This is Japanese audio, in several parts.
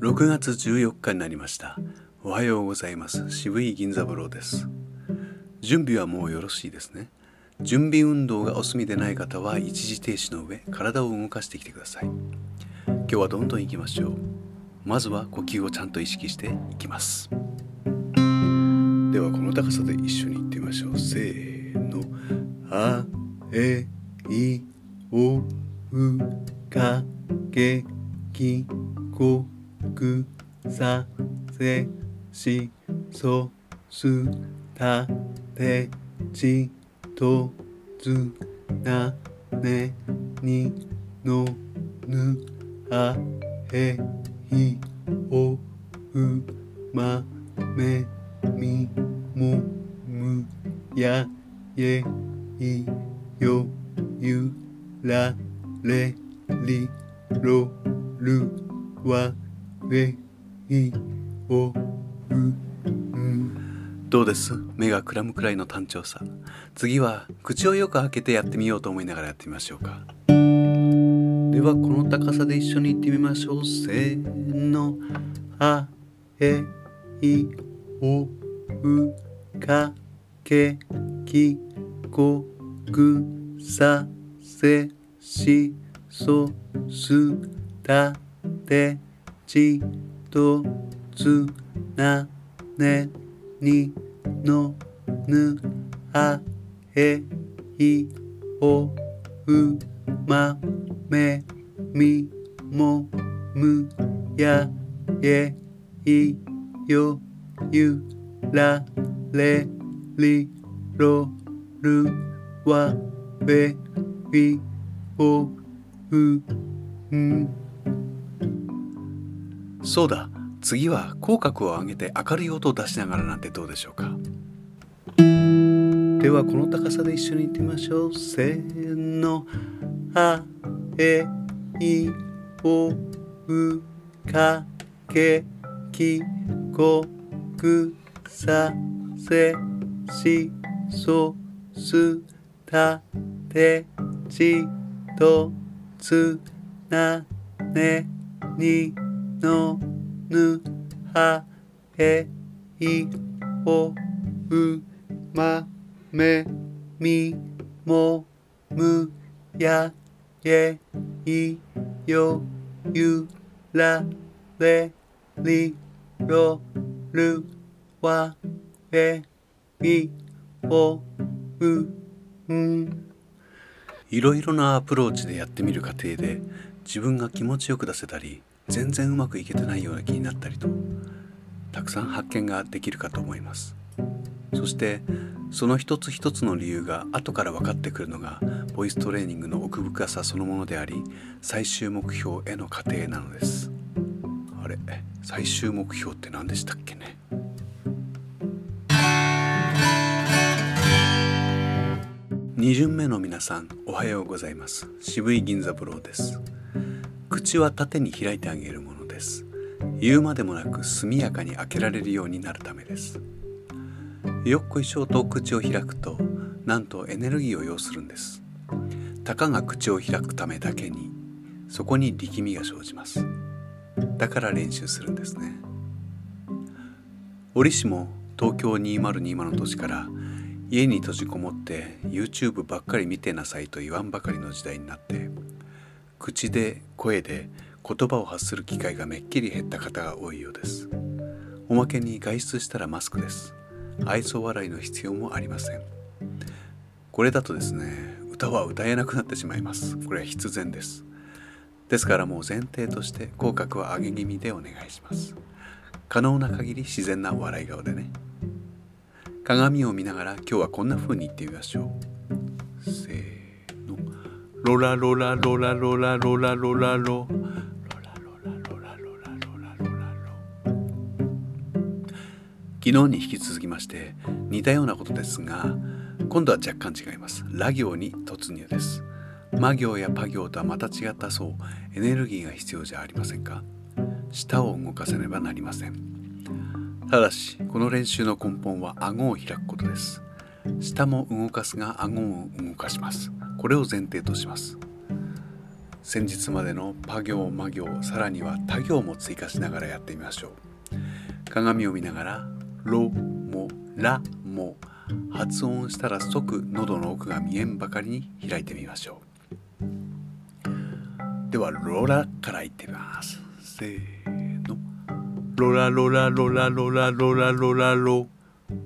6月14日になりました。おはようございます。渋い銀座風呂です。準備はもうよろしいですね。準備運動がお済みでない方は一時停止の上体を動かしてきてください。今日はどんどん行きましょう。まずは呼吸をちゃんと意識していきます。ではこの高さで一緒に行ってみましょう。せーの。あえいおうかけきこくさせしそす。たてちとつなねにのぬあへいおうまめみもむやえいよゆられりろるわどうです？目がくらむくらいの単調さ。次は口をよく開けてやってみようと思いながらやってみましょうか。ではこの高さで一緒に行ってみましょう。せーの。あえいおうかけきこくさせしそすたて。ちとつなねにのぬあえいおうまめみもむやえいよゆられりろるわべびおうんそうだ。次は口角を上げて明るい音を出しながらなんてどうでしょうか。ではこの高さで一緒に行ってみましょう。せーの。あえいおうかけきこくさせしそすたてちとつなねに。のぬはえいおうまめみもむやえいよゆられりろるわえいおうん。いろいろなアプローチでやってみる過程で自分が気持ちよく出せたり全然うまくいけてないような気になったりとたくさん発見ができるかと思います。そしてその一つ一つの理由が後から分かってくるのがボイストレーニングの奥深さそのものであり最終目標への過程なのです。あれ？最終目標って何でしたっけね？2巡目の皆さんおはようございます。渋い銀座ブローです。口は縦に開いてあげるものです。言うまでもなく速やかに開けられるようになるためです。よっこいしょと口を開くとなんとエネルギーを要するんです。たかが口を開くためだけにそこに力みが生じます。だから練習するんですね。折しも東京2020の年から家に閉じこもって YouTube ばっかり見てなさいと言わんばかりの時代になって口で声で言葉を発する機会がめっきり減った方が多いようです。おまけに外出したらマスクです。愛想笑いの必要もありません。これだとですね歌は歌えなくなってしまいます。これは必然です。ですからもう前提として口角は上げ気味でお願いします。可能な限り自然な笑い顔でね。鏡を見ながら今日はこんな風に言ってみましょう。せーの。ロラロラロラロラロラロラロ昨日に引き続きまして似たようなことですが今度は若干違いますラ行に突入です魔行やパ行とはまた違ったそうエネルギーが必要じゃありませんか舌を動かせねばなりませんただしこの練習の根本は顎を開くことです舌も動かすが顎を動かします。これを前提とします。先日までのパ行魔行さらには他行も追加しながらやってみましょう。鏡を見ながらロもラも発音したら即喉の奥が見えんばかりに開いてみましょう。ではロラから言ってみます。せーの。ロラロラロラロラロラロラ。ロ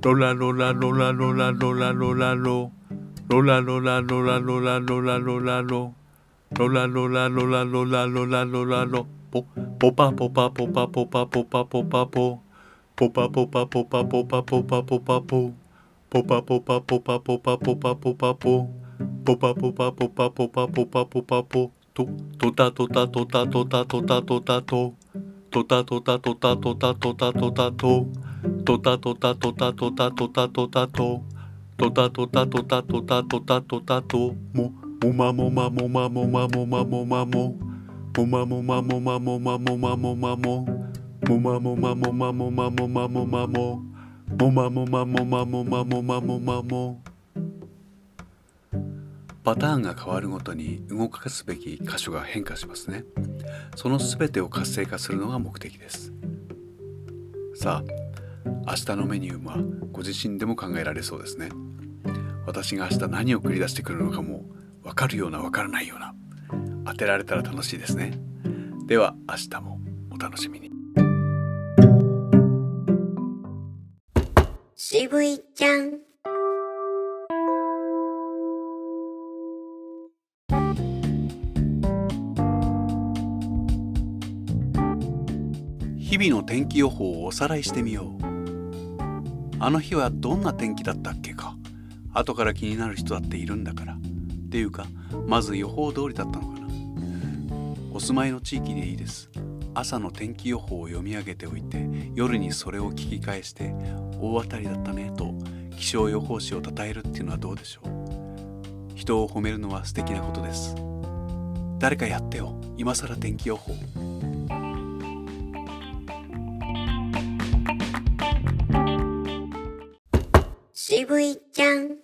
ロラロラロラロラロラロラロロラロラロラロラロラロラロロラロラロラロラロラロラロポポパポパポパポパポパポパポポパポパポパポパポパポパポポパポパポパポパポパポパポポパポパポパポパポパポパポととたとたとたとたとたとたととたとたとたとたとたとたととたとたとたとたとたとたと。とたとたとたとたとたとたと。ももまもまもまもまもまもまもも。まもまもまもまもまもまも。もまもまもまもまもまもまも。もまもまもまもまもまもまも。パターンが変わるごとに動かすべき箇所が変化しますね。その全てを活性化するのが目的です。さあ明日のメニューはご自身でも考えられそうですね。私が明日何を繰り出してくるのかも分かるような分からないような当てられたら楽しいですね。では明日もお楽しみに。渋いちゃん。日々の天気予報をおさらいしてみようあの日はどんな天気だったっけか？後から気になる人だっているんだから。っていうかまず予報通りだったのかな。お住まいの地域でいいです。朝の天気予報を読み上げておいて夜にそれを聞き返して大当たりだったねと気象予報士を称えるっていうのはどうでしょう？人を褒めるのは素敵なことです。誰かやってよ。今更天気予報。渋いちゃん。